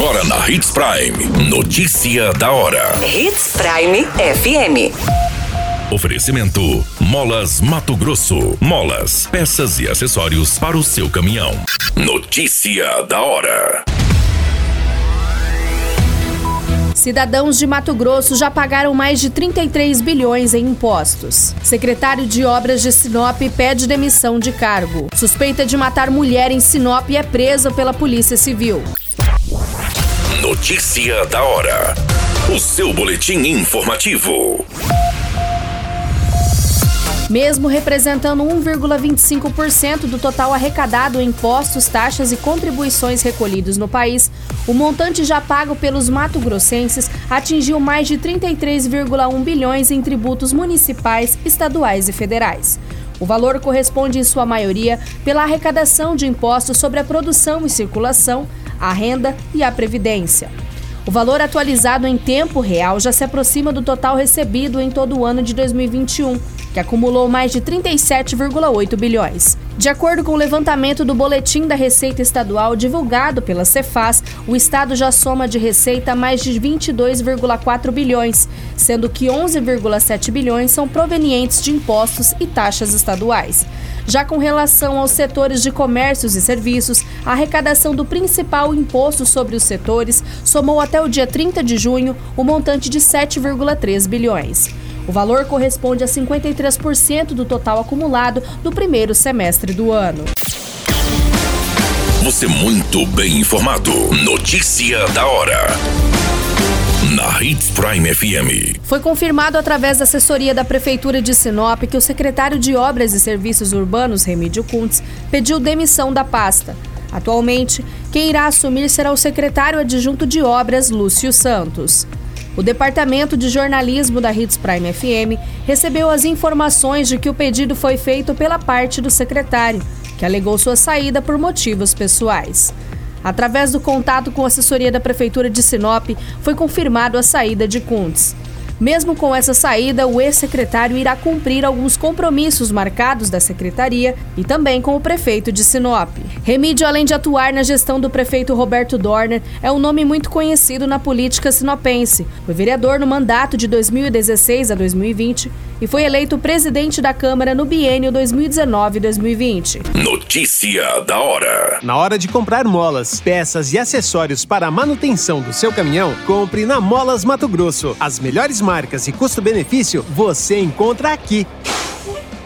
Agora na Hits Prime. Notícia da hora. Hits Prime FM. Oferecimento: Molas Mato Grosso. Molas, peças e acessórios para o seu caminhão. Notícia da hora. Cidadãos de Mato Grosso já pagaram mais de 33 bilhões em impostos. Secretário de Obras de Sinop pede demissão de cargo. Suspeita de matar mulher em Sinop é presa pela Polícia Civil. Notícia da hora. O seu boletim informativo. Mesmo representando 1,25% do total arrecadado em impostos, taxas e contribuições recolhidos no país, o montante já pago pelos mato-grossenses atingiu mais de 33,1 bilhões em tributos municipais, estaduais e federais. O valor corresponde, em sua maioria, pela arrecadação de impostos sobre a produção e circulação, a renda e a previdência. O valor atualizado em tempo real já se aproxima do total recebido em todo o ano de 2021, que acumulou mais de 37,8 bilhões. De acordo com o levantamento do Boletim da Receita Estadual divulgado pela Cefaz, o estado já soma de receita mais de 22,4 bilhões, sendo que 11,7 bilhões são provenientes de impostos e taxas estaduais. Já com relação aos setores de comércios e serviços, a arrecadação do principal imposto sobre os setores somou até o dia 30 de junho o montante de 7,3 bilhões. O valor corresponde a 53% do total acumulado do primeiro semestre do ano. Você muito bem informado. Notícia da hora. Na Hits Prime FM. Foi confirmado através da assessoria da Prefeitura de Sinop que o secretário de Obras e Serviços Urbanos, Remídio Kuntz, pediu demissão da pasta. Atualmente, quem irá assumir será o secretário adjunto de Obras, Lúcio Santos. O Departamento de Jornalismo da Hits Prime FM recebeu as informações de que o pedido foi feito pela parte do secretário, que alegou sua saída por motivos pessoais. Através do contato com a assessoria da Prefeitura de Sinop, foi confirmado a saída de Kuntz. Mesmo com essa saída, o ex-secretário irá cumprir alguns compromissos marcados da secretaria e também com o prefeito de Sinop. Remídio, além de atuar na gestão do prefeito Roberto Dorner, é um nome muito conhecido na política sinopense. Foi vereador no mandato de 2016 a 2020 e foi eleito presidente da Câmara no biênio 2019-2020. Notícia da hora. Na hora de comprar molas, peças e acessórios para a manutenção do seu caminhão, compre na Molas Mato Grosso. As melhores marcas e custo-benefício você encontra aqui.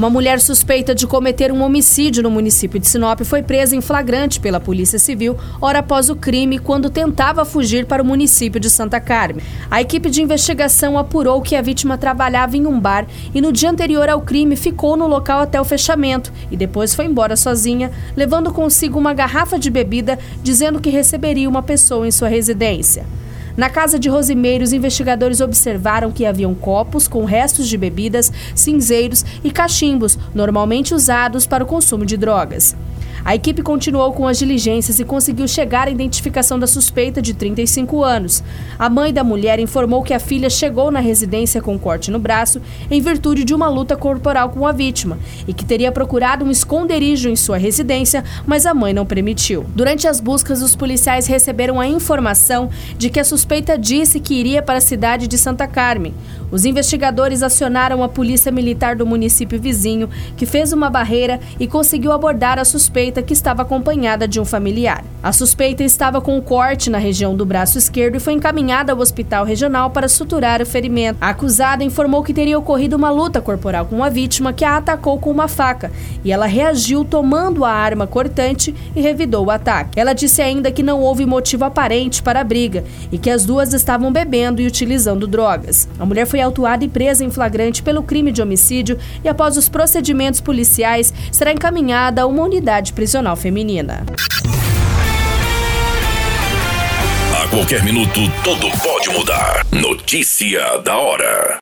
Uma mulher suspeita de cometer um homicídio no município de Sinop foi presa em flagrante pela Polícia Civil hora após o crime quando tentava fugir para o município de Santa Carmen. A equipe de investigação apurou que a vítima trabalhava em um bar e no dia anterior ao crime ficou no local até o fechamento e depois foi embora sozinha, levando consigo uma garrafa de bebida, dizendo que receberia uma pessoa em sua residência. Na casa de Rosimeiro, os investigadores observaram que haviam copos com restos de bebidas, cinzeiros e cachimbos, normalmente usados para o consumo de drogas. A equipe continuou com as diligências e conseguiu chegar à identificação da suspeita de 35 anos. A mãe da mulher informou que a filha chegou na residência com corte no braço em virtude de uma luta corporal com a vítima e que teria procurado um esconderijo em sua residência, mas a mãe não permitiu. Durante as buscas, os policiais receberam a informação de que a suspeita disse que iria para a cidade de Santa Carmen. Os investigadores acionaram a polícia militar do município vizinho, que fez uma barreira e conseguiu abordar a suspeita que estava acompanhada de um familiar. A suspeita estava com um corte na região do braço esquerdo e foi encaminhada ao hospital regional para suturar o ferimento. A acusada informou que teria ocorrido uma luta corporal com a vítima que a atacou com uma faca e ela reagiu tomando a arma cortante e revidou o ataque. Ela disse ainda que não houve motivo aparente para a briga e que as duas estavam bebendo e utilizando drogas. A mulher foi autuada e presa em flagrante pelo crime de homicídio e, após os procedimentos policiais, será encaminhada a uma unidade prisional feminina. A qualquer minuto, tudo pode mudar. Notícia da hora.